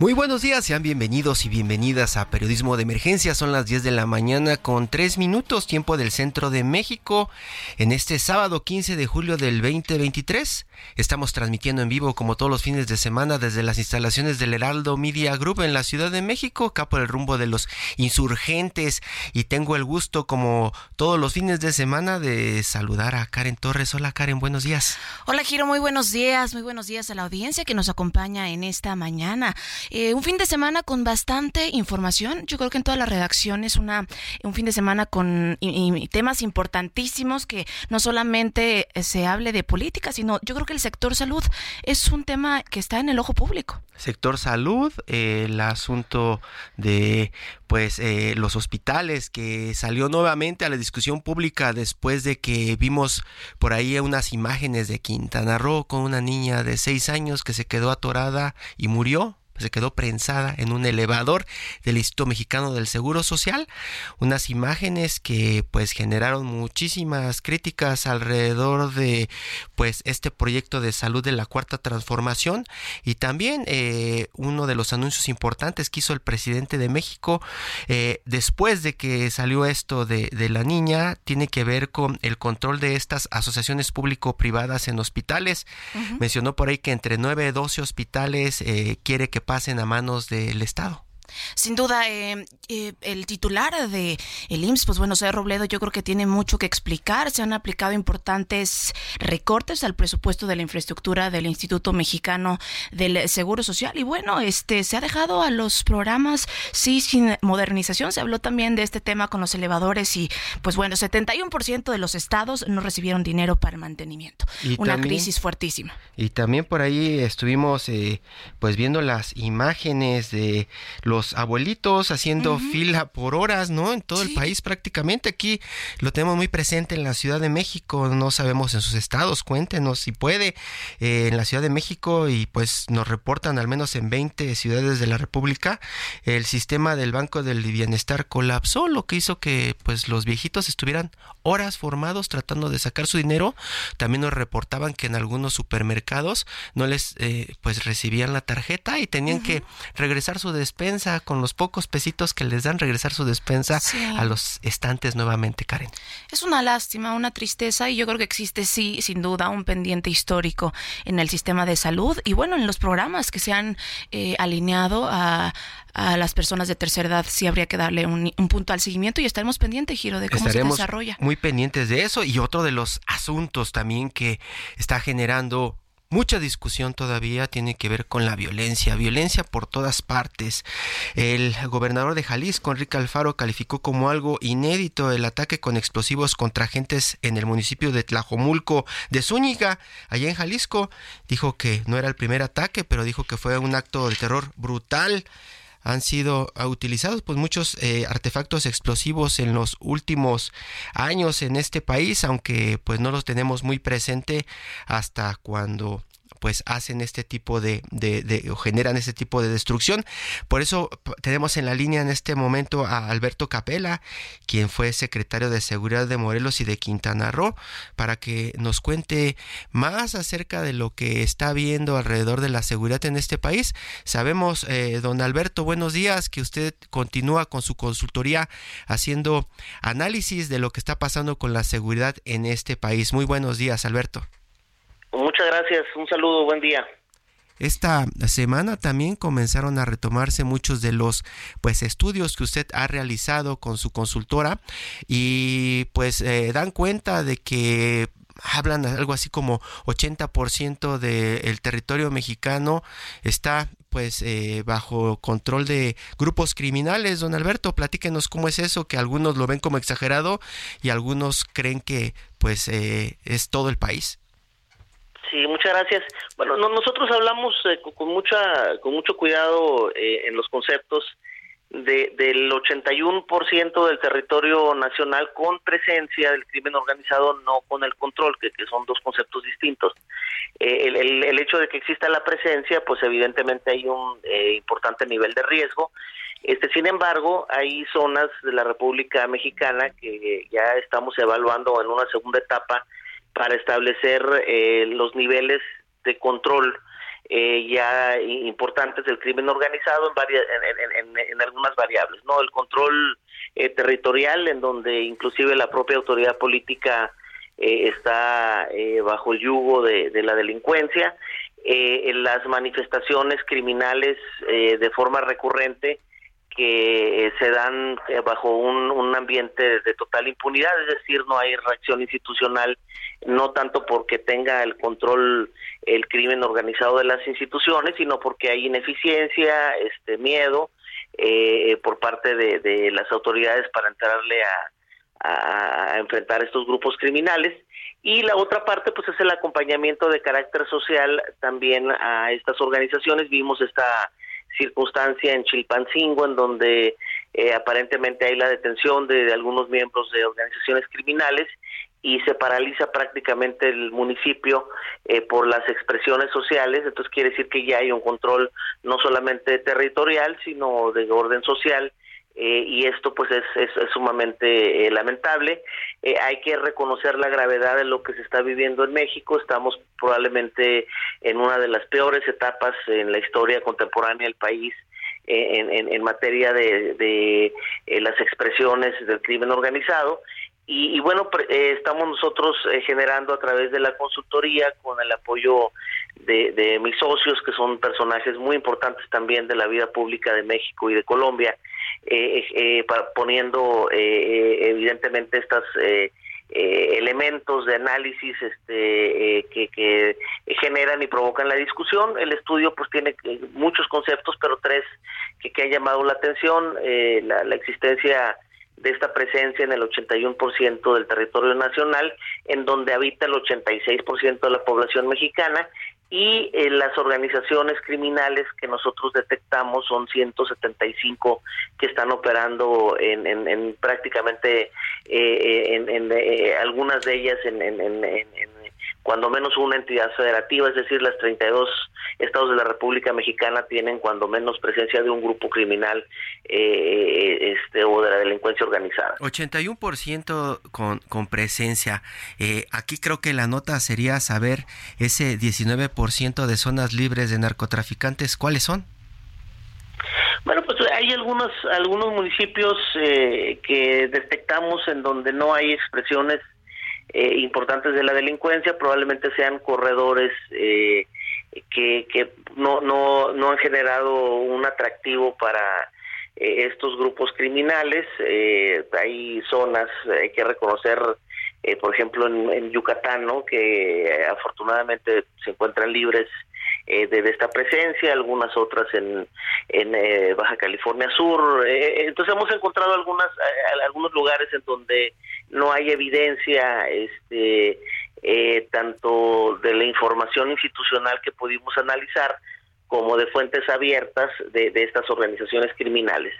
Muy buenos días, sean bienvenidos y bienvenidas a Periodismo de Emergencia. Son las 10 de la mañana con 3 minutos, tiempo del centro de México. En este sábado 15 de julio del 2023, estamos transmitiendo en vivo como todos los fines de semana desde las instalaciones del Heraldo Media Group en la Ciudad de México, acá por el rumbo de los insurgentes. Y tengo el gusto, como todos los fines de semana, de saludar a Karen Torres. Hola Karen, buenos días. Hola Giro, muy buenos días, muy buenos días a la audiencia que nos acompaña en esta mañana. Eh, un fin de semana con bastante información. Yo creo que en toda la redacción es una, un fin de semana con temas importantísimos que no solamente se hable de política, sino yo creo que el sector salud es un tema que está en el ojo público. Sector salud, el asunto de pues eh, los hospitales que salió nuevamente a la discusión pública después de que vimos por ahí unas imágenes de Quintana Roo con una niña de seis años que se quedó atorada y murió se quedó prensada en un elevador del Instituto Mexicano del Seguro Social, unas imágenes que pues generaron muchísimas críticas alrededor de pues este proyecto de salud de la cuarta transformación. Y también eh, uno de los anuncios importantes que hizo el presidente de México eh, después de que salió esto de, la niña tiene que ver con el control de estas asociaciones público-privadas en hospitales. Mencionó por ahí que entre 9 y 12 hospitales eh, quiere que pasen a manos del Estado. Sin duda, eh, eh, el titular de el IMSS, pues bueno, José Robledo, yo creo que tiene mucho que explicar. Se han aplicado importantes recortes al presupuesto de la infraestructura del Instituto Mexicano del Seguro Social y bueno, este se ha dejado a los programas sí sin modernización. Se habló también de este tema con los elevadores y pues bueno, 71% de los estados no recibieron dinero para el mantenimiento. Una crisis fuertísima. Y también por ahí estuvimos eh, pues viendo las imágenes de los abuelitos haciendo fila por horas, ¿no? En todo el país prácticamente. Aquí lo tenemos muy presente en la Ciudad de México, no sabemos en sus estados, cuéntenos si puede. Eh, en la Ciudad de México y pues nos reportan al menos en 20 ciudades de la República, el sistema del Banco del Bienestar colapsó, lo que hizo que pues los viejitos estuvieran horas formados tratando de sacar su dinero. También nos reportaban que en algunos supermercados no les eh, pues recibían la tarjeta y tenían que regresar su despensa con los pocos pesitos que les dan regresar su despensa a los estantes nuevamente, Karen. Es una lástima, una tristeza y yo creo que existe sí, sin duda, un pendiente histórico en el sistema de salud y bueno, en los programas que se han eh, alineado a, las personas de tercera edad sí habría que darle un, punto al seguimiento y estaremos pendientes, Giro, de cómo se desarrolla. Muy pendientes de eso y otro de los asuntos también que está generando Mucha discusión todavía tiene que ver con la violencia, violencia por todas partes. El gobernador de Jalisco, Enrique Alfaro, calificó como algo inédito el ataque con explosivos contra agentes en el municipio de Tlajomulco de Zúñiga, allá en Jalisco. Dijo que no era el primer ataque, pero dijo que fue un acto de terror brutal han sido utilizados pues muchos eh, artefactos explosivos en los últimos años en este país aunque pues no los tenemos muy presente hasta cuando pues hacen este tipo de, o generan este tipo de destrucción. Por eso tenemos en la línea en este momento a Alberto Capela, quien fue secretario de Seguridad de Morelos y de Quintana Roo, para que nos cuente más acerca de lo que está viendo alrededor de la seguridad en este país. Sabemos, eh, don Alberto, buenos días, que usted continúa con su consultoría haciendo análisis de lo que está pasando con la seguridad en este país. Muy buenos días, Alberto. Gracias, un saludo, buen día. esta semana también comenzaron a retomarse muchos de los pues estudios que usted ha realizado con su consultora y pues eh, dan cuenta de que hablan algo así como 80% del territorio mexicano está pues eh, bajo control de grupos criminales. Don Alberto, platíquenos cómo es eso, que algunos lo ven como exagerado y algunos creen que pues eh, es todo el país. Sí, muchas gracias. Bueno, nosotros hablamos eh, con mucha, con mucho cuidado en los conceptos de, del 81% del territorio nacional con presencia del crimen organizado, no con el control, que, son dos conceptos distintos. Eh, el, hecho de que exista la presencia, pues evidentemente hay un eh, importante nivel de riesgo. Este, sin embargo, hay zonas de la República Mexicana que ya estamos evaluando en una segunda etapa para establecer eh, los niveles de control eh, ya importantes del crimen organizado en, varias, en, en, algunas variables, ¿no? El control eh, territorial, en donde inclusive la propia autoridad política eh, está eh, bajo el yugo de, de la delincuencia, en las manifestaciones criminales de forma recurrente que se dan bajo un, un ambiente de total impunidad, es decir, no hay reacción institucional no tanto porque tenga el control el crimen organizado de las instituciones, sino porque hay ineficiencia, este miedo eh, por parte de, de, las autoridades para entrarle a, a, enfrentar estos grupos criminales. Y la otra parte, pues, es el acompañamiento de carácter social también a estas organizaciones. Vimos esta circunstancia en Chilpancingo, en donde eh, aparentemente hay la detención de, algunos miembros de organizaciones criminales y se paraliza prácticamente el municipio eh, por las expresiones sociales, entonces quiere decir que ya hay un control no solamente territorial, sino de orden social, eh, y esto pues es, es, es sumamente eh, lamentable. Eh, hay que reconocer la gravedad de lo que se está viviendo en México, estamos probablemente en una de las peores etapas en la historia contemporánea del país en, en, en materia de, de las expresiones del crimen organizado y, bueno, eh, estamos nosotros eh, generando a través de la consultoría, con el apoyo de, de, mis socios, que son personajes muy importantes también de la vida pública de México y de Colombia, eh, eh poniendo evidentemente estas elementos de análisis este, que, que generan y provocan la discusión. El estudio pues tiene muchos conceptos, pero tres que, que han llamado la atención, la, la existencia de esta presencia en el 81% del territorio nacional, en donde habita el 86% de la población mexicana y eh, las organizaciones criminales que nosotros detectamos son 175 que están operando en, en, en prácticamente eh, en, en eh, algunas de ellas en, en cuando menos una entidad federativa, es decir, las 32 estados de la República Mexicana tienen cuando menos presencia de un grupo criminal eh, este, o de la delincuencia organizada. 81% con, con presencia. Eh, aquí creo que la nota sería saber ese 19% de zonas libres de narcotraficantes, ¿cuáles son? Bueno, pues hay algunos algunos municipios eh, que detectamos en donde no hay expresiones eh, importantes de la delincuencia, probablemente sean corredores eh, que, no, no, no han generado un atractivo para eh, estos grupos criminales. Eh, hay zonas, hay que reconocer, eh, por ejemplo, en, en Yucatán, ¿no? que afortunadamente se encuentran libres eh, de, esta presencia, algunas otras en, en eh, Baja California Sur. Eh, entonces hemos encontrado algunas algunos lugares en donde no hay evidencia este tanto de la información institucional que pudimos analizar como de fuentes abiertas de, de estas organizaciones criminales.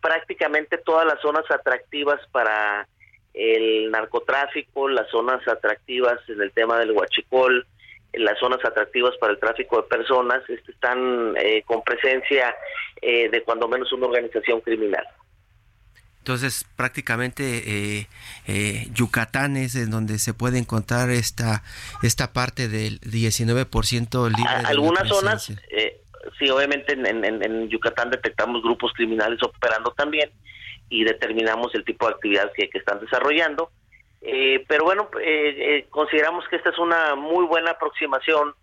prácticamente todas las zonas atractivas para el narcotráfico, las zonas atractivas en el tema del huachicol, las zonas atractivas para el tráfico de personas este, están eh, con presencia eh, de cuando menos una organización criminal. Entonces, prácticamente eh, eh, Yucatán es en donde se puede encontrar esta esta parte del 19% libre. De Algunas zonas, eh, sí, obviamente en, en, en, Yucatán detectamos grupos criminales operando también y determinamos el tipo de actividad que, que están desarrollando. Eh, pero bueno, eh, eh, consideramos que esta es una muy buena aproximación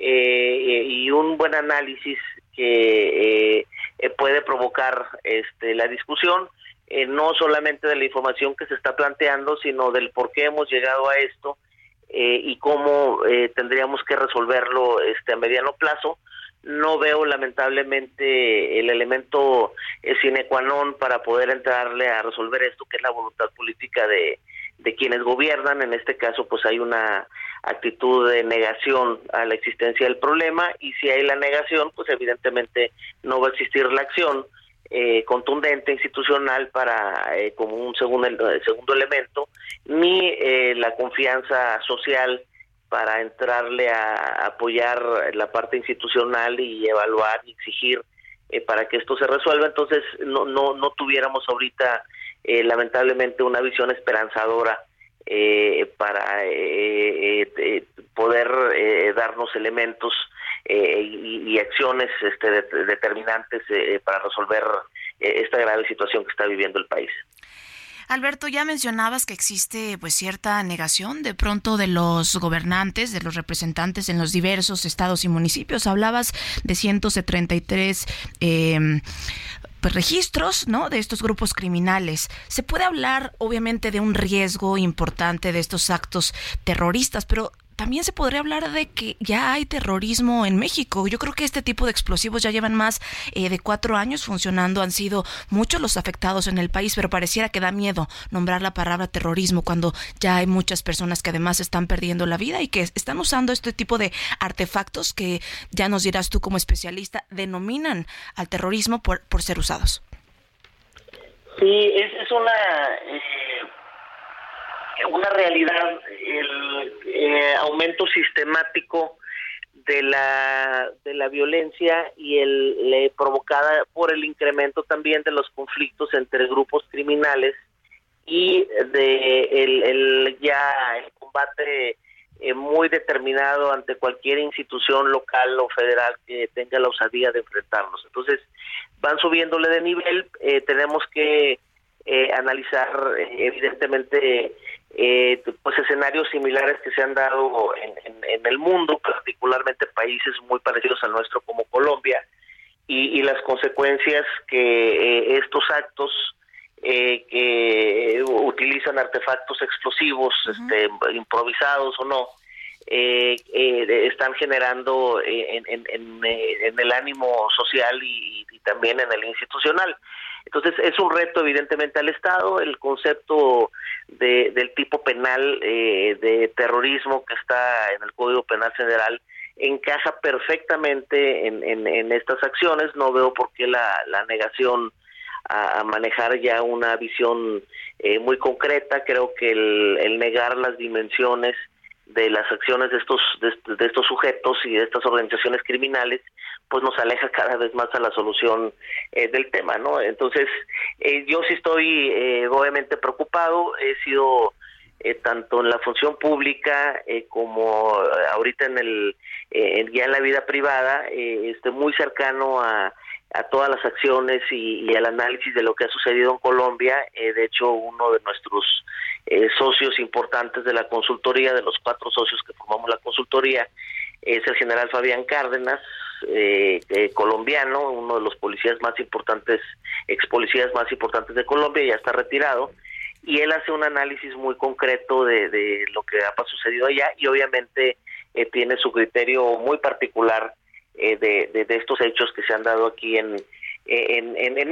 y un buen análisis que puede provocar este, la discusión, no solamente de la información que se está planteando, sino del por qué hemos llegado a esto y cómo tendríamos que resolverlo este, a mediano plazo. No veo lamentablemente el elemento eh, sine qua non para poder entrarle a resolver esto, que es la voluntad política de, de quienes gobiernan. En este caso, pues hay una actitud de negación a la existencia del problema y si hay la negación, pues evidentemente no va a existir la acción eh, contundente institucional para eh, como un segundo segundo elemento ni la confianza social para entrarle a apoyar la parte institucional y evaluar y exigir eh, para que esto se resuelva. Entonces, no, no, no tuviéramos ahorita, eh, lamentablemente, una visión esperanzadora eh, para poder darnos elementos y, y, acciones este, determinantes para resolver esta grave situación que está viviendo el país. Alberto, ya mencionabas que existe pues cierta negación de pronto de los gobernantes, de los representantes en los diversos estados y municipios. Hablabas de 133 eh, pues, registros, ¿no? De estos grupos criminales. Se puede hablar, obviamente, de un riesgo importante de estos actos terroristas, pero también se podría hablar de que ya hay terrorismo en México. Yo creo que este tipo de explosivos ya llevan más eh, de cuatro años funcionando. Han sido muchos los afectados en el país, pero pareciera que da miedo nombrar la palabra terrorismo cuando ya hay muchas personas que además están perdiendo la vida y que están usando este tipo de artefactos que ya nos dirás tú como especialista denominan al terrorismo por, por ser usados. Sí, es, es una... Eh, una realidad el eh, aumento sistemático de la de la violencia y el provocada por el incremento también de los conflictos entre grupos criminales y de el, ya el combate eh, muy determinado ante cualquier institución local o federal que tenga la osadía de enfrentarlos. Entonces, van subiéndole de nivel, eh, tenemos que analizar evidentemente eh, pues escenarios similares que se han dado en, el mundo, particularmente países muy parecidos al nuestro como Colombia, y, las consecuencias que eh, estos actos eh, que utilizan artefactos explosivos, este, improvisados o no, eh, están generando en, el ánimo social y, también en el institucional. Entonces es un reto evidentemente al Estado, el concepto de, del tipo penal eh, de terrorismo que está en el Código Penal Federal encaja perfectamente en, estas acciones, no veo por qué la, la negación a, manejar ya una visión eh, muy concreta, creo que el, el negar las dimensiones de las acciones de estos de, estos sujetos y de estas organizaciones criminales pues nos aleja cada vez más a la solución eh, del tema no entonces eh, yo sí estoy eh, obviamente preocupado he sido tanto en la función pública como ahorita en el ya en la vida privada estoy muy cercano a a todas las acciones y, al análisis de lo que ha sucedido en Colombia. Eh, de hecho, uno de nuestros eh, socios importantes de la consultoría, de los cuatro socios que formamos la consultoría, es el general Fabián Cárdenas, eh, colombiano, uno de los policías más importantes, ex policías más importantes de Colombia, ya está retirado, y él hace un análisis muy concreto de, de lo que ha sucedido allá y obviamente tiene su criterio muy particular eh, de, de, estos hechos que se han dado aquí en,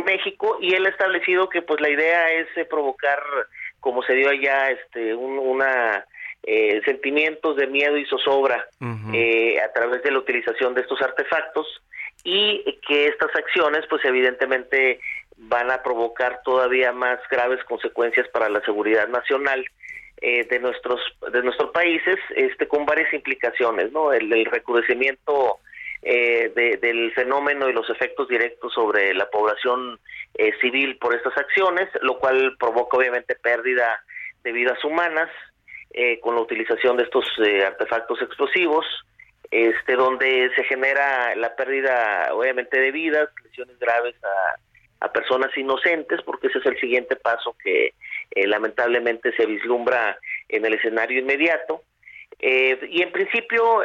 México y él ha establecido que pues la idea es eh, provocar como se dio allá este un, una eh, sentimientos de miedo y zozobra a través de la utilización de estos artefactos y que estas acciones pues evidentemente van a provocar todavía más graves consecuencias para la seguridad nacional de nuestros de nuestros países este con varias implicaciones no el, el recrudecimiento eh, del fenómeno y los efectos directos sobre la población eh, civil por estas acciones, lo cual provoca obviamente pérdida de vidas humanas eh, con la utilización de estos artefactos explosivos, este, donde se genera la pérdida obviamente de vidas, lesiones graves a, a personas inocentes, porque ese es el siguiente paso que lamentablemente se vislumbra en el escenario inmediato y en principio,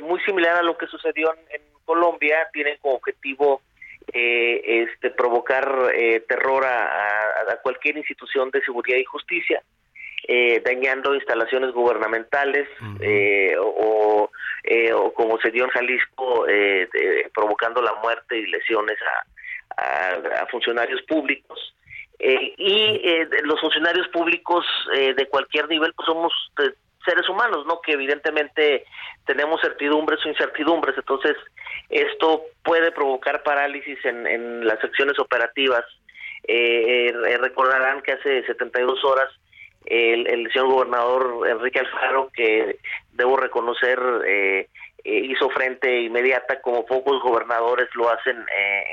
muy similar a lo que sucedió en, Colombia, tienen como objetivo este, provocar terror a, cualquier institución de seguridad y justicia. dañando instalaciones gubernamentales o, como se dio en Jalisco, provocando la muerte y lesiones a funcionarios públicos. Eh, y eh, los funcionarios públicos eh, de cualquier nivel pues somos seres humanos, ¿no? Que evidentemente tenemos certidumbres o incertidumbres, entonces esto puede provocar parálisis en, en las acciones operativas. recordarán que hace 72 horas el, el señor gobernador Enrique Alfaro, que debo reconocer hizo frente inmediata como pocos gobernadores lo hacen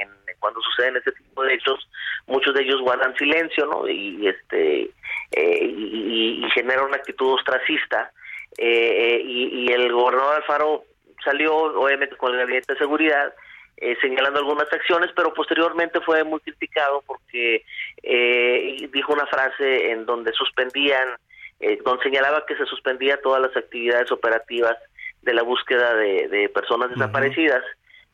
en cuando suceden este tipo de hechos, muchos de ellos guardan silencio, ¿no? Y este eh, y, genera una actitud ostracista. Eh, eh, y, el gobernador Alfaro salió, obviamente, con el gabinete de seguridad, señalando algunas acciones, pero posteriormente fue muy criticado porque dijo una frase en donde suspendían, donde señalaba que se suspendía todas las actividades operativas de la búsqueda de, personas desaparecidas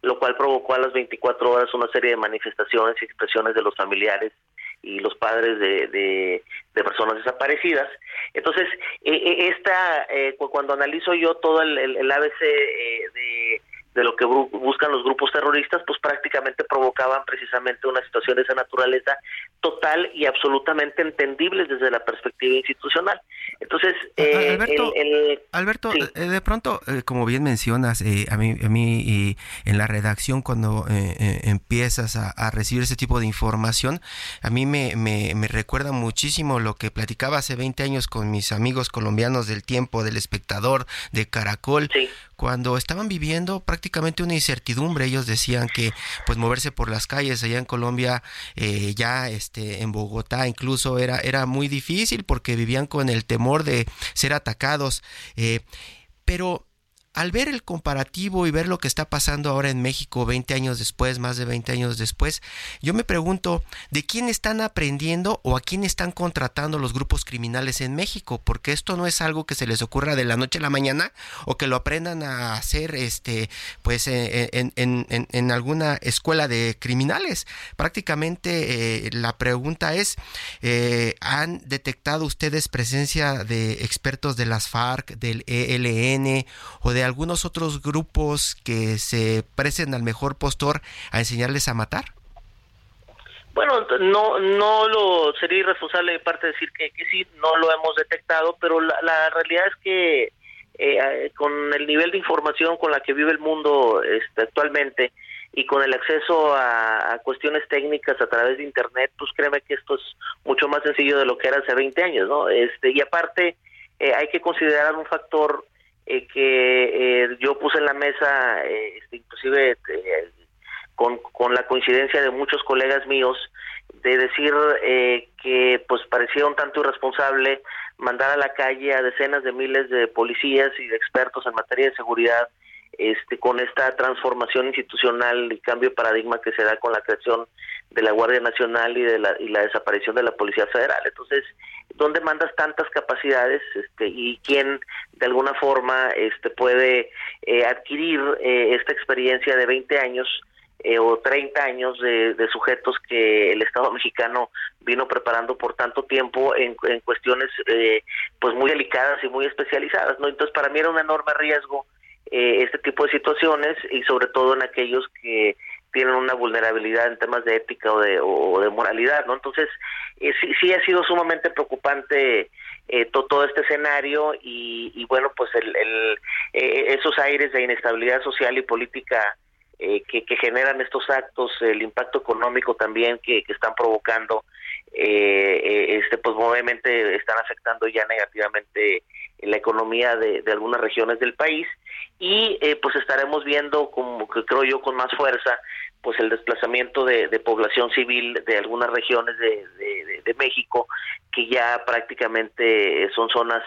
lo cual provocó a las 24 horas una serie de manifestaciones y expresiones de los familiares y los padres de, de, personas desaparecidas. Entonces, eh, eh, esta, eh, cuando analizo yo todo el, el, ABC de de lo que buscan los grupos terroristas, pues prácticamente provocaban precisamente una situación de esa naturaleza total y absolutamente entendible desde la perspectiva institucional. Entonces, eh, Alberto, Alberto eh, de pronto, eh, como bien mencionas, a mí, a mí en la redacción cuando empiezas a, recibir ese tipo de información, a mí me, me, me recuerda muchísimo lo que platicaba hace 20 años con mis amigos colombianos del tiempo, del espectador, de Caracol. Sí cuando estaban viviendo prácticamente una incertidumbre. Ellos decían que pues moverse por las calles allá en Colombia, eh, ya este, en Bogotá incluso era, era muy difícil porque vivían con el temor de ser atacados. Eh, pero al ver el comparativo y ver lo que está pasando ahora en México 20 años después, más de 20 años después, yo me pregunto de quién están aprendiendo o a quién están contratando los grupos criminales en México, porque esto no es algo que se les ocurra de la noche a la mañana o que lo aprendan a hacer este pues eh, eh, en, alguna escuela de criminales. Prácticamente eh, la pregunta es, ¿han detectado ustedes presencia de expertos de las FARC, del ELN o de algunos otros grupos que se presten al mejor postor a enseñarles a matar? Bueno, no no lo sería irresponsable de parte decir que, que sí, no lo hemos detectado, pero la, realidad es que eh, con el nivel de información con la que vive el mundo este, actualmente y con el acceso a, cuestiones técnicas a través de internet, pues créeme que esto es mucho más sencillo de lo que era hace 20 años, ¿no? Este y aparte eh, hay que considerar un factor eh, que eh, yo puse en la mesa, eh, este, inclusive con, con la coincidencia de muchos colegas míos, de decir que pues parecía un tanto irresponsable mandar a la calle a decenas de miles de policías y de expertos en materia de seguridad este, con esta transformación institucional y cambio de paradigma que se da con la creación de la Guardia Nacional y de la, y la desaparición de la Policía Federal. Entonces, ¿dónde mandas tantas capacidades este, y quién de alguna forma este, puede eh, adquirir eh, esta experiencia de 20 años eh, o 30 años de, de, sujetos que el Estado mexicano vino preparando por tanto tiempo en, en cuestiones pues muy delicadas y muy especializadas, ¿no? Entonces, para mí era un enorme riesgo eh, este tipo de situaciones y sobre todo en aquellos que tienen una vulnerabilidad en temas de ética o de, o de moralidad, ¿no? Entonces, eh, sí, sí ha sido sumamente preocupante eh, todo este escenario y, bueno, pues el, el esos aires de inestabilidad social y política que, que, generan estos actos, el impacto económico también que están provocando, este pues obviamente están afectando ya negativamente la economía de, algunas regiones del país y eh, pues estaremos viendo como que creo yo con más fuerza pues el desplazamiento de, población civil de algunas regiones de, México que ya prácticamente son zonas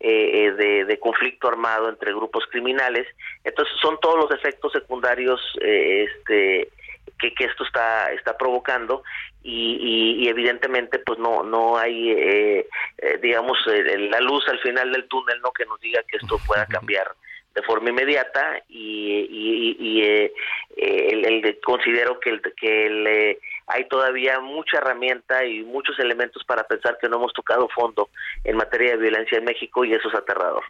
eh, eh, de, conflicto armado entre grupos criminales. Entonces son todos los efectos secundarios este que, esto está está provocando y, y, evidentemente pues no no hay eh, eh, digamos la luz al final del túnel no que nos diga que esto pueda cambiar de forma inmediata y, y, eh, el, considero que el, que el, hay todavía mucha herramienta y muchos elementos para pensar que no hemos tocado fondo en materia de violencia en México y eso es aterrador.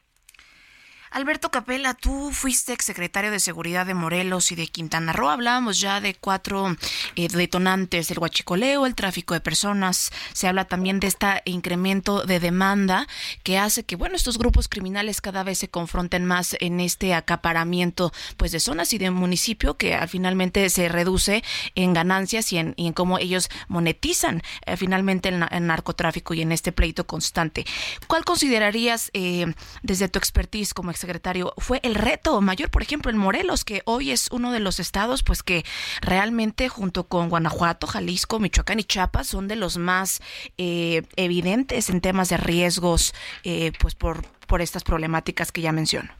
Alberto Capella, tú fuiste exsecretario de Seguridad de Morelos y de Quintana Roo. Hablábamos ya de cuatro eh, detonantes del huachicoleo, el tráfico de personas. Se habla también de este incremento de demanda que hace que, bueno, estos grupos criminales cada vez se confronten más en este acaparamiento pues de zonas y de municipio que finalmente se reduce en ganancias y en, cómo ellos monetizan eh, finalmente el, narcotráfico y en este pleito constante. ¿Cuál considerarías eh, desde tu expertise como secretario, fue el reto mayor, por ejemplo, en Morelos, que hoy es uno de los estados, pues que realmente junto con Guanajuato, Jalisco, Michoacán y Chiapas son de los más eh, evidentes en temas de riesgos, eh, pues por, por estas problemáticas que ya menciono.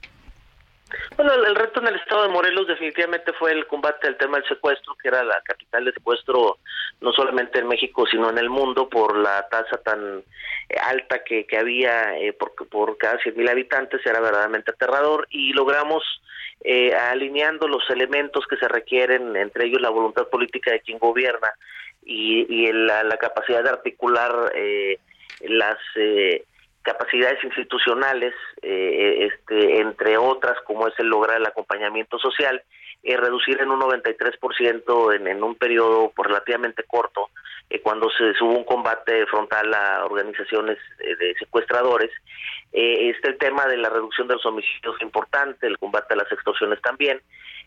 Bueno, el reto en el estado de Morelos definitivamente fue el combate al tema del secuestro, que era la capital de secuestro no solamente en México, sino en el mundo, por la tasa tan eh, alta que, que había eh, por, por cada 100.000 habitantes, era verdaderamente aterrador. Y logramos, eh, alineando los elementos que se requieren, entre ellos la voluntad política de quien gobierna y, y la, la, capacidad de articular eh, las capacidades institucionales, este, entre otras, como es el lograr el acompañamiento social, eh, reducir en un 93% en, en un periodo relativamente corto, eh, cuando se hubo un combate frontal a organizaciones eh, de secuestradores. Eh, este el tema de la reducción de los homicidios importante, el combate a las extorsiones también,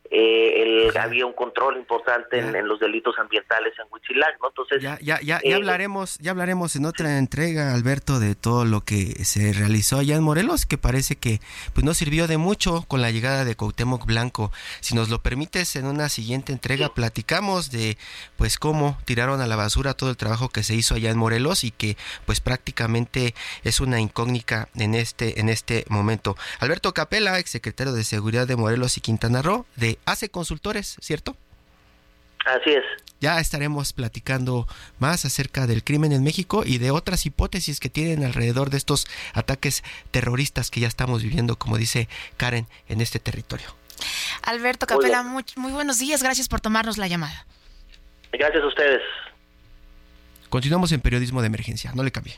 eh, el, había un control importante en, los delitos ambientales en Huitzilac, ¿no? Entonces ya ya ya, ya eh, hablaremos ya hablaremos en otra entrega, Alberto, de todo lo que se realizó allá en Morelos, que parece que pues no sirvió de mucho con la llegada de Cuauhtémoc Blanco. Si nos lo permites en una siguiente entrega platicamos de pues cómo tiraron a la basura todo el trabajo que se hizo allá en Morelos y que pues prácticamente es una incógnita en este en este momento. Alberto Capela, exsecretario de Seguridad de Morelos y Quintana Roo, de Hace Consultores, ¿cierto? Así es. Ya estaremos platicando más acerca del crimen en México y de otras hipótesis que tienen alrededor de estos ataques terroristas que ya estamos viviendo, como dice Karen, en este territorio. Alberto Capela, muy, muy buenos días, gracias por tomarnos la llamada. Gracias a ustedes. Continuamos en periodismo de emergencia, no le cambie.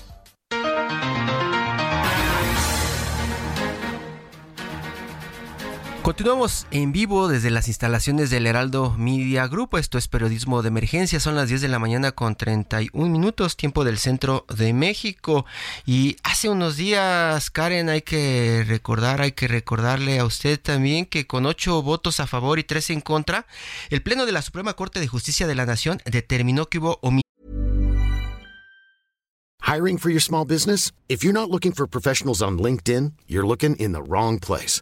Continuamos en vivo desde las instalaciones del Heraldo Media Group. Esto es periodismo de emergencia. Son las 10 de la mañana con 31 minutos, tiempo del centro de México. Y hace unos días, Karen, hay que recordar, hay que recordarle a usted también que con ocho votos a favor y tres en contra, el Pleno de la Suprema Corte de Justicia de la Nación determinó que hubo Hiring for your small business? If you're not looking for professionals on LinkedIn, you're looking in the wrong place.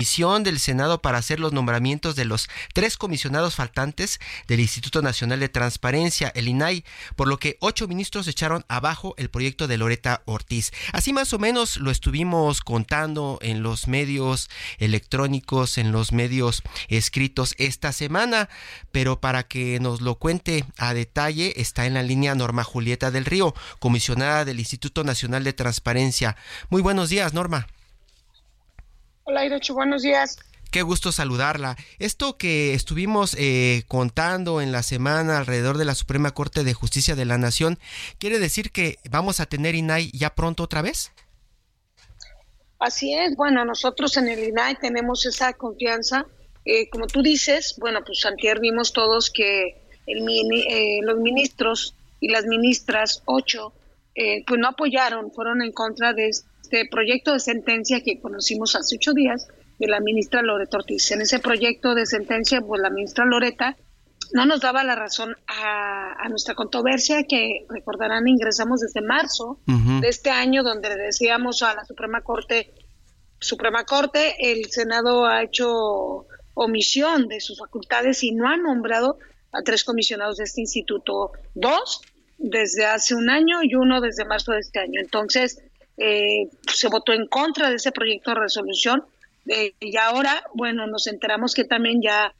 Del Senado para hacer los nombramientos de los tres comisionados faltantes del Instituto Nacional de Transparencia, el INAI, por lo que ocho ministros echaron abajo el proyecto de Loreta Ortiz. Así más o menos lo estuvimos contando en los medios electrónicos, en los medios escritos esta semana, pero para que nos lo cuente a detalle está en la línea Norma Julieta del Río, comisionada del Instituto Nacional de Transparencia. Muy buenos días, Norma. Hola, buenos días. Qué gusto saludarla. Esto que estuvimos eh, contando en la semana alrededor de la Suprema Corte de Justicia de la Nación, ¿quiere decir que vamos a tener INAI ya pronto otra vez? Así es, bueno, nosotros en el INAI tenemos esa confianza. Eh, como tú dices, bueno, pues antier vimos todos que el, eh, los ministros y las ministras, ocho, pues no apoyaron, fueron en contra de este proyecto de sentencia que conocimos hace ocho días de la ministra Loreta Ortiz. En ese proyecto de sentencia, pues la ministra Loreta no nos daba la razón a, nuestra controversia que recordarán ingresamos desde marzo de este año donde decíamos a la Suprema Corte Suprema Corte el Senado ha hecho omisión de sus facultades y no ha nombrado a tres comisionados de este instituto. Dos desde hace un año y uno desde marzo de este año. Entonces eh, se votó en contra de ese proyecto de resolución eh, y ahora, bueno, nos enteramos que también ya,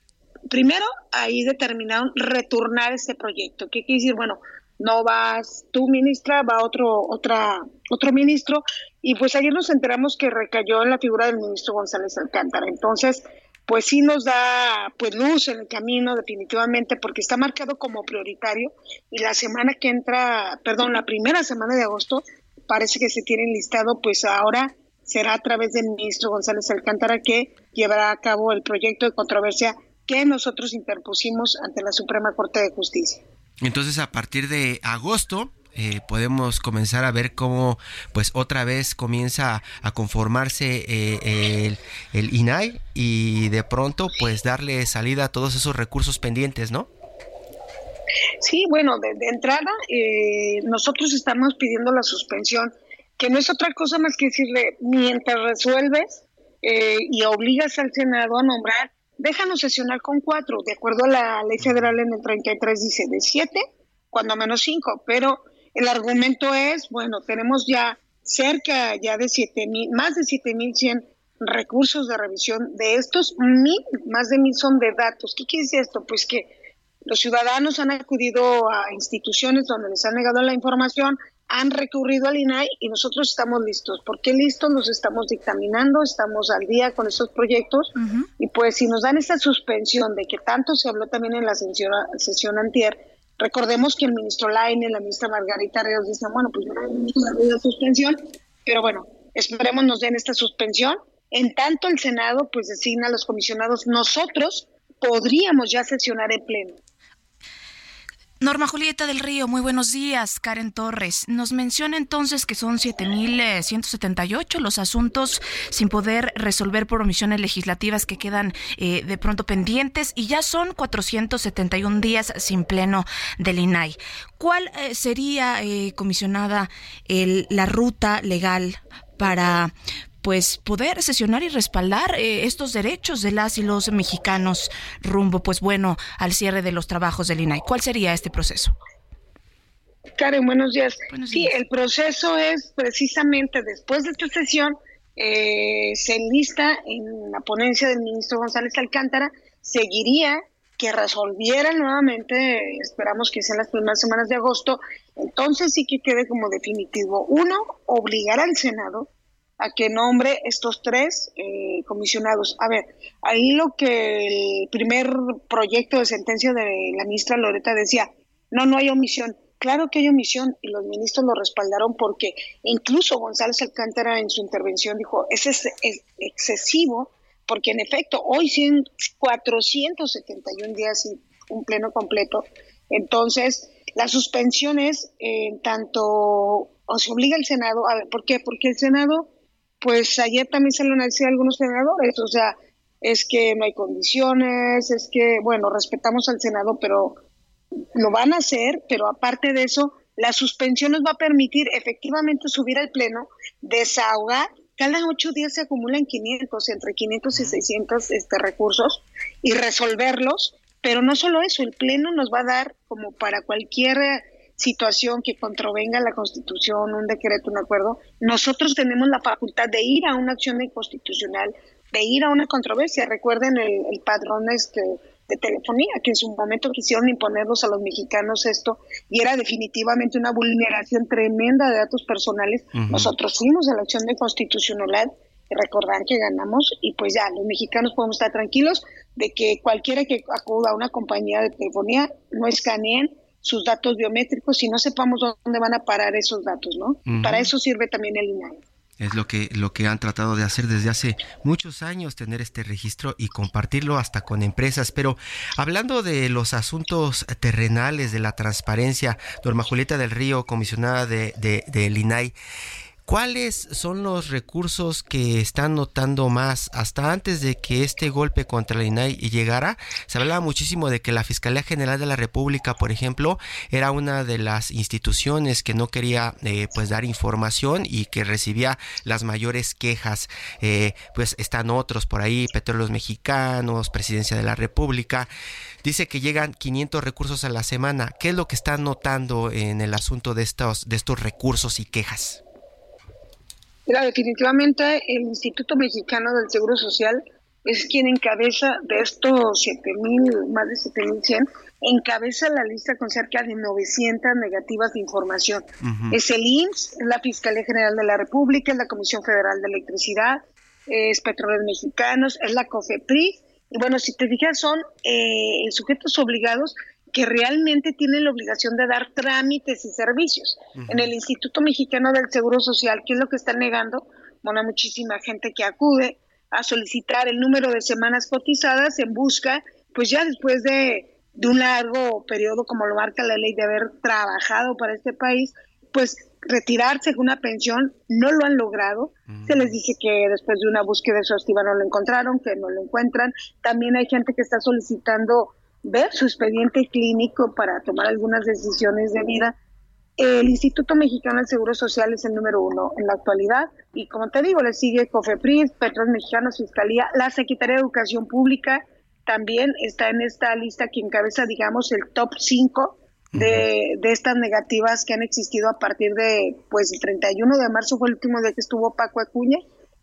primero, ahí determinaron retornar este proyecto. ¿Qué quiere decir? Bueno, no vas tú, ministra, va otro, otra, otro ministro, y pues ayer nos enteramos que recayó en la figura del ministro González Alcántara. Entonces, pues sí nos da pues luz en el camino definitivamente porque está marcado como prioritario y la semana que entra, perdón, la primera semana de agosto parece que se tiene listado, pues ahora será a través del ministro González Alcántara que llevará a cabo el proyecto de controversia que nosotros interpusimos ante la Suprema Corte de Justicia. Entonces, a partir de agosto, eh, podemos comenzar a ver cómo pues otra vez comienza a conformarse eh, el, el, INAI y de pronto pues darle salida a todos esos recursos pendientes, ¿no? Sí, bueno, de, entrada, eh, nosotros estamos pidiendo la suspensión, que no es otra cosa más que decirle, mientras resuelves eh, y obligas al Senado a nombrar, déjanos sesionar con cuatro, de acuerdo a la ley federal en el 33 dice de siete, cuando menos cinco, pero el argumento es, bueno, tenemos ya cerca ya de siete mil, más de siete mil cien recursos de revisión de estos mil, más de mil son de datos. ¿Qué quiere decir esto? Pues que los ciudadanos han acudido a instituciones donde les han negado la información, han recurrido al INAI y nosotros estamos listos. ¿Por qué listos? Nos estamos dictaminando, estamos al día con estos proyectos y pues si nos dan esta suspensión de que tanto se habló también en la sesión, sesión antier, recordemos que el ministro Laine, la ministra Margarita Ríos dicen, bueno, pues no la suspensión, pero bueno, esperemos nos den esta suspensión. En tanto el Senado pues designa a los comisionados, nosotros podríamos ya sesionar en pleno. Norma Julieta del Río, muy buenos días. Karen Torres, nos menciona entonces que son 7.178 los asuntos sin poder resolver por omisiones legislativas que quedan eh, de pronto pendientes y ya son 471 días sin pleno del INAI. ¿Cuál eh, sería, eh, comisionada, la ruta legal para pues poder sesionar y respaldar eh, estos derechos de las y los mexicanos rumbo pues bueno al cierre de los trabajos del INAI. ¿Cuál sería este proceso? Karen, buenos días. Sí, el proceso es precisamente después de esta sesión, eh, se enlista en la ponencia del ministro González Alcántara, seguiría que resolviera nuevamente, esperamos que sean las primeras semanas de agosto, entonces sí que quede como definitivo. Uno, obligar al Senado a que nombre estos tres eh, comisionados. A ver, ahí lo que el primer proyecto de sentencia de la ministra Loreta decía, no, no hay omisión. Claro que hay omisión y los ministros lo respaldaron porque incluso González Alcántara en su intervención dijo, ese es, excesivo porque en efecto hoy son 471 días y un pleno completo. Entonces, La suspensión es en tanto, o se obliga el Senado, a ver, ¿por qué? Porque el Senado, pues ayer también se lo han dicho algunos senadores, o sea, es que no hay condiciones, es que, bueno, respetamos al Senado, pero lo van a hacer, pero aparte de eso, la suspensión nos va a permitir efectivamente subir al Pleno, desahogar, cada ocho días se acumulan 500, entre 500 y 600 este, recursos y resolverlos, pero no solo eso, el Pleno nos va a dar como para cualquier situación que controvenga la Constitución, un decreto, un acuerdo, nosotros tenemos la facultad de ir a una acción inconstitucional, de ir a una controversia. Recuerden el, el padrón este de telefonía, que en su momento quisieron imponerlos a los mexicanos esto, y era definitivamente una vulneración tremenda de datos personales. Nosotros fuimos a la acción de constitucionalidad recordarán que ganamos, y pues ya, los mexicanos podemos estar tranquilos de que cualquiera que acuda a una compañía de telefonía no escaneen sus datos biométricos y no sepamos dónde van a parar esos datos, ¿no? Para eso sirve también el INAI. Es lo que, lo que han tratado de hacer desde hace muchos años, tener este registro y compartirlo hasta con empresas. Pero hablando de los asuntos terrenales, de la transparencia, Norma Julieta del Río, comisionada de, de, del INAI, ¿Cuáles son los recursos que están notando más? Hasta antes de que este golpe contra la INAI llegara, se hablaba muchísimo de que la Fiscalía General de la República, por ejemplo, era una de las instituciones que no quería eh, pues dar información y que recibía las mayores quejas. Eh, pues están otros por ahí, Petróleos Mexicanos, Presidencia de la República. Dice que llegan 500 recursos a la semana. ¿Qué es lo que están notando en el asunto de estos, de estos recursos y quejas? Mira, definitivamente el Instituto Mexicano del Seguro Social es quien encabeza de estos 7.000, más de 7.100, encabeza la lista con cerca de 900 negativas de información. Es el IMSS, es la Fiscalía General de la República, es la Comisión Federal de Electricidad, es Petróleos Mexicanos, es la COFEPRIS, y bueno, si te fijas, son eh, sujetos obligados que realmente tienen la obligación de dar trámites y servicios. En el Instituto Mexicano del Seguro Social, ¿qué es lo que están negando? Bueno, muchísima gente que acude a solicitar el número de semanas cotizadas en busca, pues ya después de, un largo periodo, como lo marca la ley, de haber trabajado para este país, pues retirarse con una pensión, no lo han logrado. Se les dice que después de una búsqueda exhaustiva no lo encontraron, que no lo encuentran. También hay gente que está solicitando ver su expediente clínico para tomar algunas decisiones de vida. El Instituto Mexicano del Seguro Social es el número uno en la actualidad y como te digo, le sigue COFEPRIS, Petros Mexicanos, Fiscalía, la Secretaría de Educación Pública también está en esta lista que encabeza, digamos, el top 5 de, de, estas negativas que han existido a partir de, pues, el 31 de marzo fue el último día que estuvo Paco Acuña,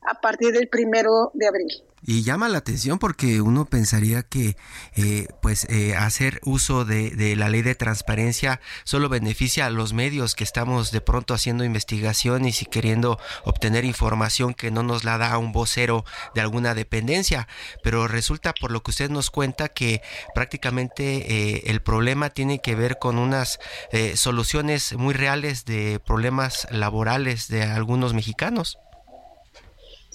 a partir del primero de abril. Y llama la atención porque uno pensaría que eh, pues eh, hacer uso de, la ley de transparencia solo beneficia a los medios que estamos de pronto haciendo investigaciones y queriendo obtener información que no nos la da un vocero de alguna dependencia. Pero resulta por lo que usted nos cuenta que prácticamente eh, el problema tiene que ver con unas soluciones muy reales de problemas laborales de algunos mexicanos.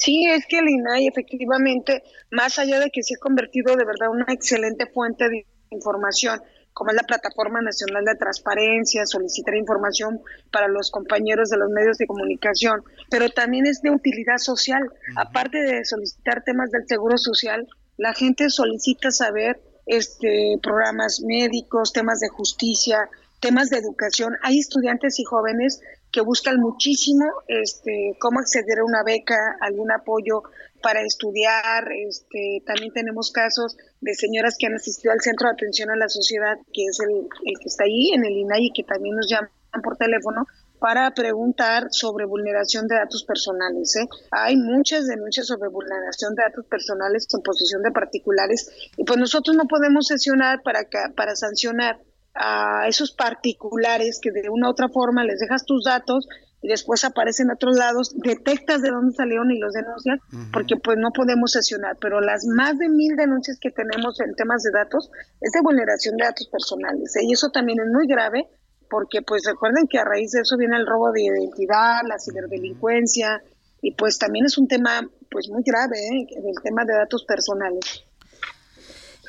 Sí, es que el INAI efectivamente, más allá de que se ha convertido de verdad una excelente fuente de información, como es la Plataforma Nacional de Transparencia, solicitar información para los compañeros de los medios de comunicación, pero también es de utilidad social. Aparte de solicitar temas del seguro social, la gente solicita saber este programas médicos, temas de justicia, temas de educación. Hay estudiantes y jóvenes que buscan muchísimo este, cómo acceder a una beca, algún apoyo para estudiar. Este, también tenemos casos de señoras que han asistido al Centro de Atención a la Sociedad, que es el, que está ahí en el INAI y que también nos llaman por teléfono para preguntar sobre vulneración de datos personales. ¿eh? Hay muchas denuncias sobre vulneración de datos personales en posición de particulares y pues nosotros no podemos sesionar para, para sancionar a esos particulares que de una u otra forma les dejas tus datos y después aparecen a otros lados, detectas de dónde salieron y los denuncias, porque pues no podemos sesionar, pero las más de mil denuncias que tenemos en temas de datos es de vulneración de datos personales, ¿eh? y eso también es muy grave, porque pues recuerden que a raíz de eso viene el robo de identidad, la ciberdelincuencia, y pues también es un tema pues muy grave, ¿eh? el tema de datos personales.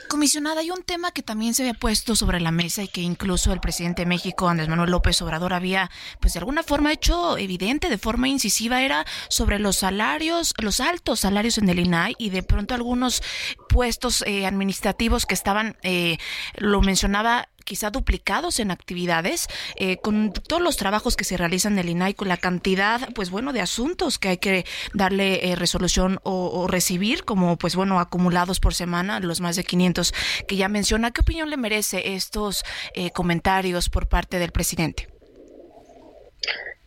Comisionada, hay un tema que también se había puesto sobre la mesa y que incluso el presidente de México, Andrés Manuel López Obrador, había, pues de alguna forma hecho evidente, de forma incisiva, era sobre los salarios, los altos salarios en el INAI y de pronto algunos puestos eh, administrativos que estaban, eh, lo mencionaba quizá duplicados en actividades, eh, con todos los trabajos que se realizan en el INAI, con la cantidad, pues bueno, de asuntos que hay que darle eh, resolución o, recibir, como pues bueno, acumulados por semana, los más de 500 que ya menciona. ¿Qué opinión le merece estos eh, comentarios por parte del presidente?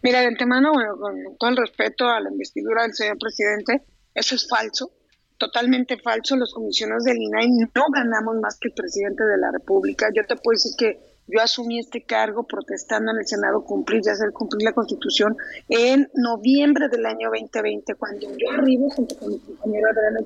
Mira, de antemano, bueno, con todo el respeto a la investidura del señor presidente, eso es falso totalmente falso. Los comisionados del INAI no ganamos más que el presidente de la República. Yo te puedo decir que yo asumí este cargo protestando en el Senado cumplir, ya hacer cumplir la Constitución en noviembre del año 2020, cuando yo arribo junto con mi compañero Adriana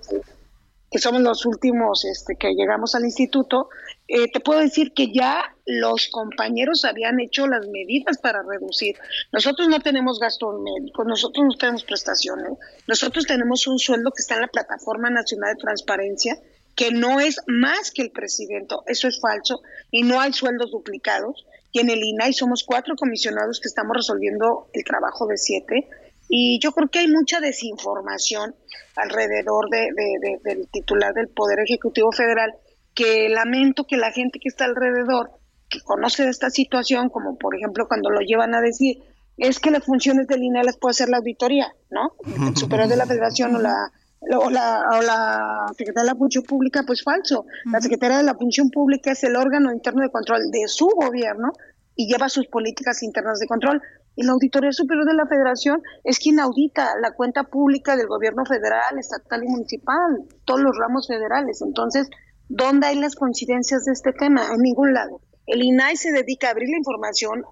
que somos los últimos este, que llegamos al instituto, eh, te puedo decir que ya los compañeros habían hecho las medidas para reducir. Nosotros no tenemos gasto médico, nosotros no tenemos prestaciones, nosotros tenemos un sueldo que está en la Plataforma Nacional de Transparencia, que no es más que el presidente, eso es falso, y no hay sueldos duplicados. Y en el INAI somos cuatro comisionados que estamos resolviendo el trabajo de siete y yo creo que hay mucha desinformación alrededor de, del titular del Poder Ejecutivo Federal, que lamento que la gente que está alrededor, que conoce de esta situación, como por ejemplo cuando lo llevan a decir, es que las funciones del INE las puede hacer la auditoría, ¿no? El superior de la federación o la, o la, o la Secretaría de la Función Pública, pues falso. La Secretaría de la Función Pública es el órgano interno de control de su gobierno y lleva sus políticas internas de control. Y la Auditoría Superior de la Federación es quien audita la cuenta pública del gobierno federal, estatal y municipal, todos los ramos federales. Entonces, ¿dónde hay las coincidencias de este tema? En ningún lado. El INAI se dedica a abrir la información,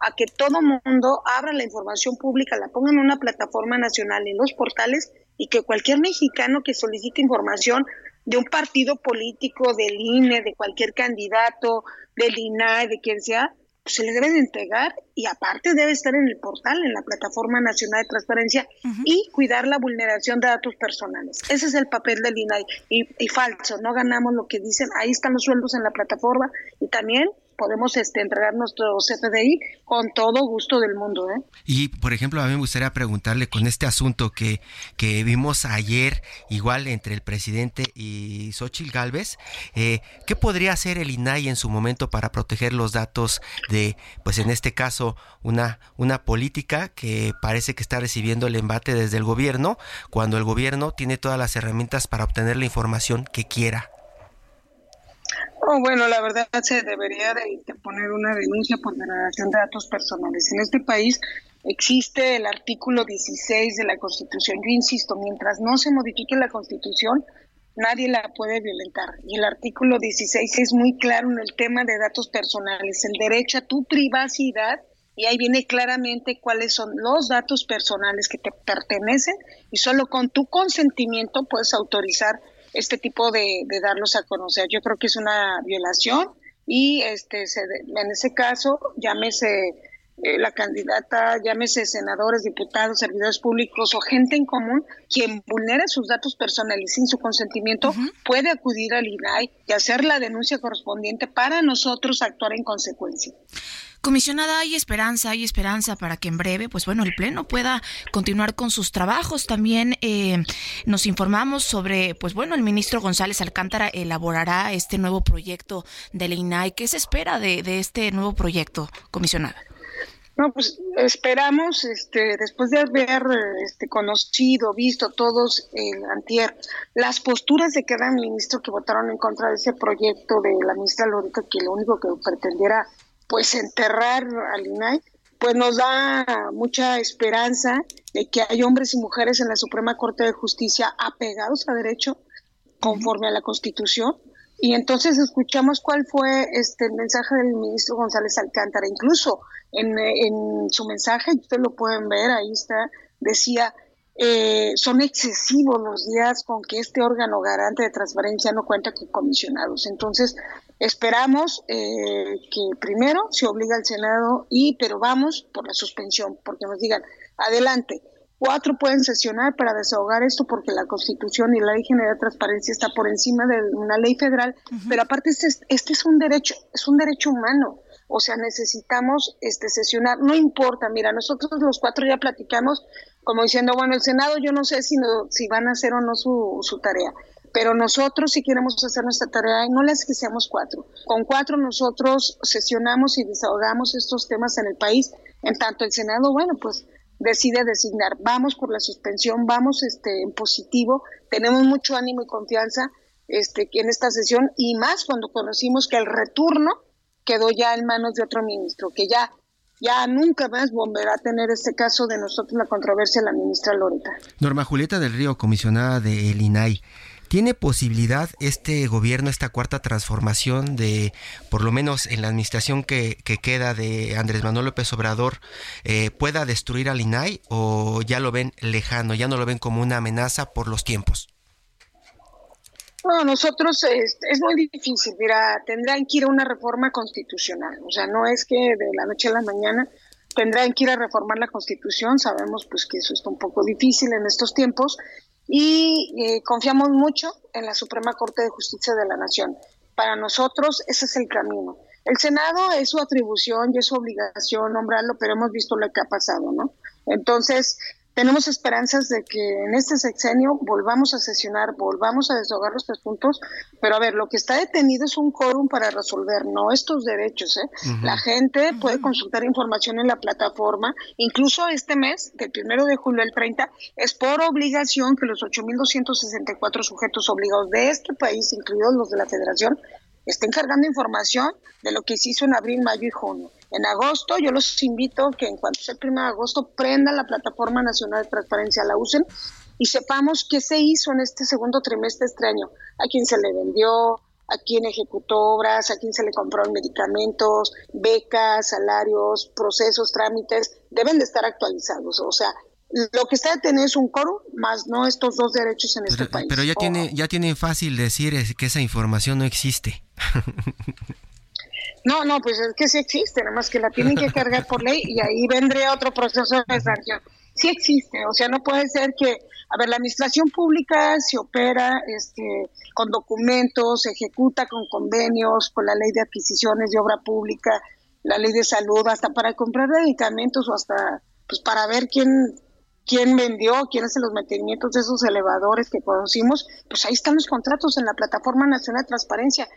a que todo mundo abra la información pública, la ponga en una plataforma nacional, en los portales, y que cualquier mexicano que solicite información de un partido político, del INE, de cualquier candidato, del INAI, de quien sea, se le deben entregar y aparte debe estar en el portal, en la Plataforma Nacional de Transparencia y cuidar la vulneración de datos personales. Ese es el papel del INAI. Y, y falso, no ganamos lo que dicen, ahí están los sueldos en la plataforma y también podemos este, entregar nuestro CFDI con todo gusto del mundo. ¿eh? Y, por ejemplo, a mí me gustaría preguntarle con este asunto que, que vimos ayer, igual entre el presidente y Xochitl Galvez, eh, ¿qué podría hacer el INAI en su momento para proteger los datos de, pues en este caso, una, una política que parece que está recibiendo el embate desde el gobierno, cuando el gobierno tiene todas las herramientas para obtener la información que quiera? Bueno, la verdad se debería de, poner una denuncia por degradación de datos personales. En este país existe el artículo 16 de la Constitución. Yo insisto, mientras no se modifique la Constitución, nadie la puede violentar. Y el artículo 16 es muy claro en el tema de datos personales, el derecho a tu privacidad, y ahí viene claramente cuáles son los datos personales que te pertenecen y solo con tu consentimiento puedes autorizar este tipo de, darlos a conocer. Yo creo que es una violación y este en ese caso llámese eh, la candidata, llámese senadores, diputados, servidores públicos o gente en común, quien vulnera sus datos personales sin su consentimiento, puede acudir al INAI y hacer la denuncia correspondiente para nosotros actuar en consecuencia. Comisionada, hay esperanza, hay esperanza para que en breve, pues bueno, el Pleno pueda continuar con sus trabajos. También eh, nos informamos sobre, pues bueno, el ministro González Alcántara elaborará este nuevo proyecto de la INAI. ¿Qué se espera de, este nuevo proyecto, comisionada? No, pues esperamos, este, después de haber este, conocido, visto todos el antier, las posturas de cada ministro que votaron en contra de ese proyecto de la ministra Lorita, que lo único que pretendiera pues enterrar al INAI, pues nos da mucha esperanza de que hay hombres y mujeres en la Suprema Corte de Justicia apegados a derecho conforme a la Constitución. Y entonces escuchamos cuál fue este el mensaje del ministro González Alcántara. Incluso en, en su mensaje, ustedes lo pueden ver, ahí está, decía, eh, son excesivos los días con que este órgano garante de transparencia no cuenta con comisionados. Entonces, esperamos eh, que primero se obliga al Senado y, pero vamos por la suspensión, porque nos digan, adelante, cuatro pueden sesionar para desahogar esto porque la Constitución y la Ley General de Transparencia está por encima de una ley federal, pero aparte este, este es un derecho, es un derecho humano. O sea, necesitamos este sesionar, no importa, mira, nosotros los cuatro ya platicamos como diciendo, bueno, el Senado yo no sé si, no, si van a hacer o no su, su tarea, pero nosotros si queremos hacer nuestra tarea, y no las que seamos cuatro. Con cuatro nosotros sesionamos y desahogamos estos temas en el país, en tanto el Senado, bueno, pues decide designar, vamos por la suspensión, vamos este en positivo, tenemos mucho ánimo y confianza este en esta sesión y más cuando conocimos que el retorno quedó ya en manos de otro ministro, que ya ya nunca más volverá a tener este caso de nosotros la controversia la ministra Loreta. Norma Julieta del Río, comisionada del INAI. ¿Tiene posibilidad este gobierno, esta cuarta transformación de, por lo menos en la administración que, queda de Andrés Manuel López Obrador, eh, pueda destruir al INAI o ya lo ven lejano, ya no lo ven como una amenaza por los tiempos? Bueno, nosotros es, es, muy difícil, mira, tendrán que ir a una reforma constitucional, o sea, no es que de la noche a la mañana tendrán que ir a reformar la constitución, sabemos pues que eso está un poco difícil en estos tiempos y eh, confiamos mucho en la Suprema Corte de Justicia de la Nación. Para nosotros ese es el camino. El Senado es su atribución y es su obligación nombrarlo, pero hemos visto lo que ha pasado, ¿no? Entonces, tenemos esperanzas de que en este sexenio volvamos a sesionar, volvamos a desahogar los tres puntos, pero a ver, lo que está detenido es un quórum para resolver, no estos derechos. ¿eh? La gente puede consultar información en la plataforma, incluso este mes, del primero de julio al 30, es por obligación que los 8.264 sujetos obligados de este país, incluidos los de la federación, estén cargando información de lo que se hizo en abril, mayo y junio. En agosto yo los invito que en cuanto sea el 1 de agosto prendan la plataforma nacional de transparencia, la usen y sepamos qué se hizo en este segundo trimestre extraño, a quién se le vendió, a quién ejecutó obras, a quién se le compraron medicamentos, becas, salarios, procesos, trámites, deben de estar actualizados. O sea, lo que está detenido es un coro, más no estos dos derechos en este país. Pero ya tiene, ya tiene fácil decir que esa información no existe. No, no, pues es que sí existe, nada más que la tienen que cargar por ley y ahí vendría otro proceso de sanción. Sí existe, o sea, no puede ser que, a ver, la administración pública se opera este, con documentos, se ejecuta con convenios, con la ley de adquisiciones de obra pública, la ley de salud, hasta para comprar medicamentos o hasta pues para ver quién quién vendió, quién hace los mantenimientos de esos elevadores que conocimos, pues ahí están los contratos en la Plataforma Nacional de Transparencia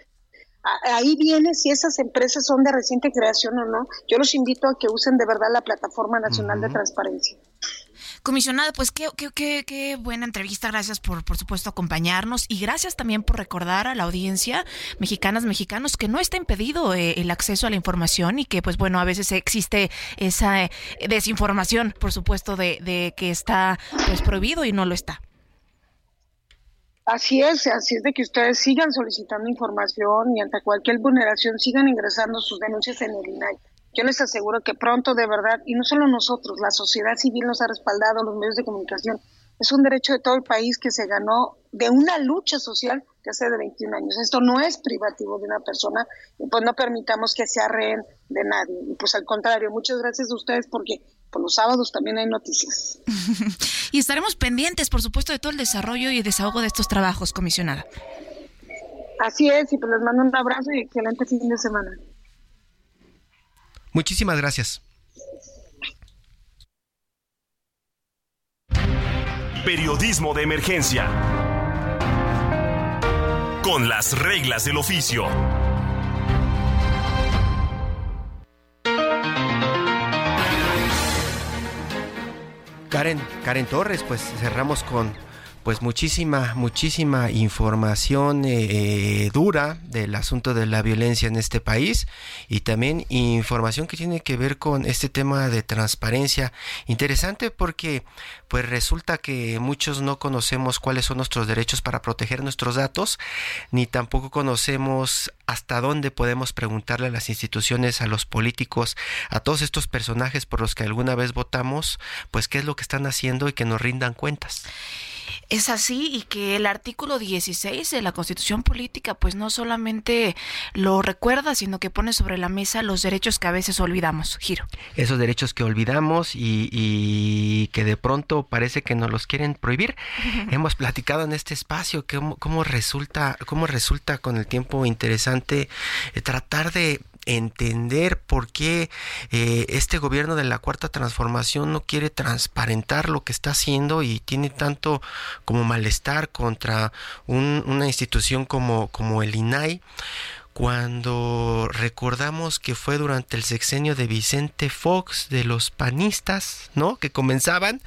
ahí viene si esas empresas son de reciente creación o no. Yo los invito a que usen de verdad la Plataforma Nacional de Transparencia. Comisionada, pues qué, qué, qué, buena entrevista. Gracias por, por supuesto, acompañarnos y gracias también por recordar a la audiencia, mexicanas, mexicanos, que no está impedido eh, el acceso a la información y que, pues bueno, a veces existe esa eh, desinformación, por supuesto, de, de que está pues prohibido y no lo está. Así es, así es de que ustedes sigan solicitando información y ante cualquier vulneración sigan ingresando sus denuncias en el INAI. Yo les aseguro que pronto, de verdad, y no solo nosotros, la sociedad civil nos ha respaldado, los medios de comunicación, es un derecho de todo el país que se ganó de una lucha social que hace de 21 años. Esto no es privativo de una persona y pues no permitamos que sea rehén de nadie. Y pues al contrario, muchas gracias a ustedes porque por los sábados también hay noticias. y estaremos pendientes, por supuesto, de todo el desarrollo y desahogo de estos trabajos, comisionada. Así es, y pues les mando un abrazo y excelente fin de semana. Muchísimas gracias. Periodismo de emergencia. Con las reglas del oficio. Karen, Karen Torres, pues cerramos con pues muchísima, muchísima información eh, eh, dura del asunto de la violencia en este país y también información que tiene que ver con este tema de transparencia. Interesante porque pues resulta que muchos no conocemos cuáles son nuestros derechos para proteger nuestros datos, ni tampoco conocemos hasta dónde podemos preguntarle a las instituciones, a los políticos, a todos estos personajes por los que alguna vez votamos, pues qué es lo que están haciendo y que nos rindan cuentas. Es así y que el artículo 16 de la Constitución Política pues no solamente lo recuerda, sino que pone sobre la mesa los derechos que a veces olvidamos. Giro. Esos derechos que olvidamos y, que de pronto parece que nos los quieren prohibir. Hemos platicado en este espacio que cómo, resulta, cómo resulta con el tiempo interesante eh, tratar de entender por qué eh, este gobierno de la cuarta transformación no quiere transparentar lo que está haciendo y tiene tanto como malestar contra una institución como, como el INAI cuando recordamos que fue durante el sexenio de Vicente Fox de los panistas, ¿no? Que comenzaban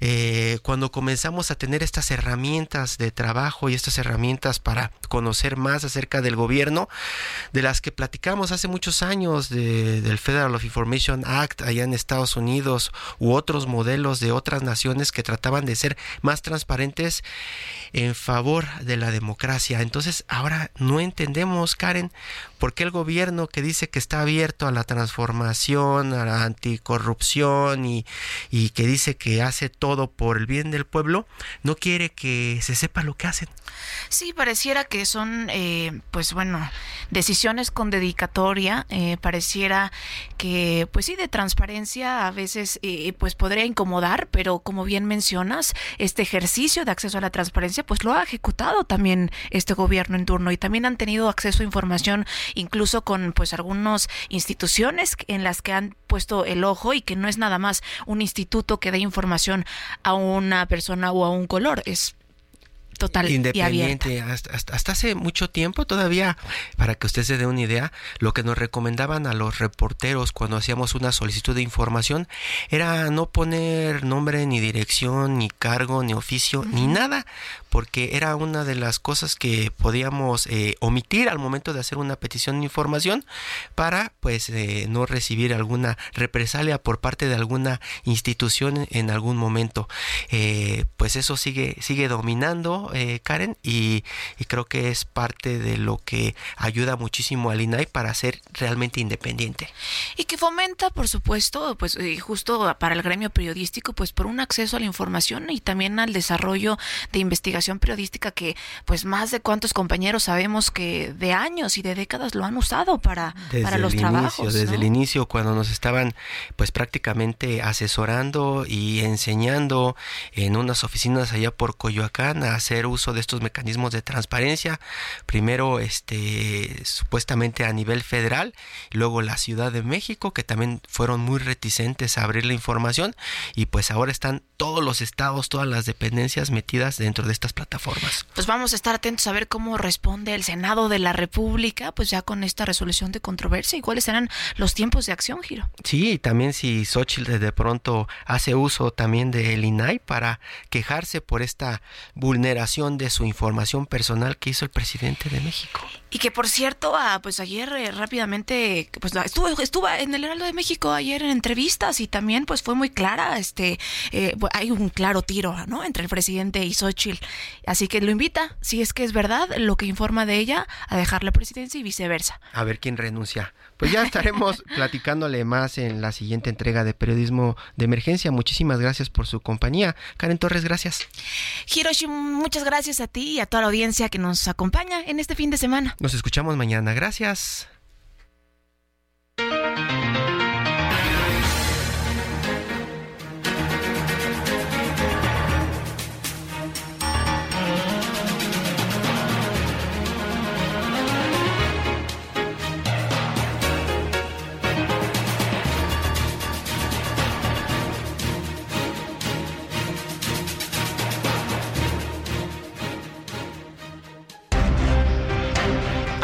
eh, cuando comenzamos a tener estas herramientas de trabajo y estas herramientas para conocer más acerca del gobierno, de las que platicamos hace muchos años del Federal of Information Act allá en Estados Unidos u otros modelos de otras naciones que trataban de ser más transparentes en favor de la democracia. Entonces ahora no entendemos, Karen, por qué el gobierno que dice que está abierto a la transformación, a la anticorrupción y, y que dice que hace todo todo por el bien del pueblo, no quiere que se sepa lo que hacen. Sí, pareciera que son, eh, pues bueno, decisiones con dedicatoria, eh, pareciera que, pues sí, de transparencia a veces, eh, pues podría incomodar, pero como bien mencionas, este ejercicio de acceso a la transparencia, pues lo ha ejecutado también este gobierno en turno y también han tenido acceso a información incluso con, pues, algunas instituciones en las que han puesto el ojo y que no es nada más un instituto que dé información a una persona o a un color, es total independiente y hasta, hasta, hace mucho tiempo todavía para que usted se dé una idea lo que nos recomendaban a los reporteros cuando hacíamos una solicitud de información era no poner nombre ni dirección ni cargo ni oficio ni nada porque era una de las cosas que podíamos eh, omitir al momento de hacer una petición de información para pues eh, no recibir alguna represalia por parte de alguna institución en algún momento. Eh, pues eso sigue sigue dominando Karen y, y, creo que es parte de lo que ayuda muchísimo al INAI para ser realmente independiente. Y que fomenta por supuesto pues justo para el gremio periodístico pues por un acceso a la información y también al desarrollo de investigación periodística que pues más de cuántos compañeros sabemos que de años y de décadas lo han usado para, para los trabajos. Inicio, desde el inicio, cuando nos estaban pues prácticamente asesorando y enseñando en unas oficinas allá por Coyoacán a hacer uso de estos mecanismos de transparencia, primero este supuestamente a nivel federal, luego la Ciudad de México, que también fueron muy reticentes a abrir la información, y pues ahora están todos los estados, todas las dependencias metidas dentro de estas plataformas. Pues vamos a estar atentos a ver cómo responde el Senado de la República, pues ya con esta resolución de controversia y cuáles serán los tiempos de acción, Giro. Sí, y también si Xochitl de pronto hace uso también del INAI para quejarse por esta vulneración de su información personal que hizo el presidente de México. Y que por cierto, ah, pues ayer eh, rápidamente, pues estuvo, estuvo en el Heraldo de México ayer en entrevistas y también pues fue muy clara, este, eh, hay un claro tiro, ¿no? Entre el presidente y Xochitl. Así que lo invita, si es que es verdad lo que informa de ella, a dejar la presidencia y viceversa. A ver quién renuncia. Pues ya estaremos platicándole más en la siguiente entrega de Periodismo de Emergencia. Muchísimas gracias por su compañía. Karen Torres, gracias. Hiroshi, muchas gracias a ti y a toda la audiencia que nos acompaña en este fin de semana. Nos escuchamos mañana. Gracias.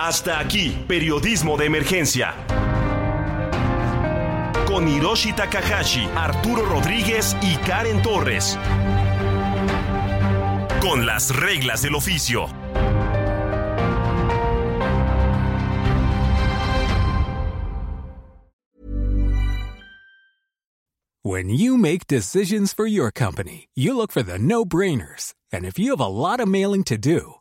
Hasta aquí, periodismo de emergencia. Con Hiroshi Takahashi, Arturo Rodríguez y Karen Torres. Con las reglas del oficio. When you make decisions for your company, you look for the no-brainers. And if you have a lot of mailing to do,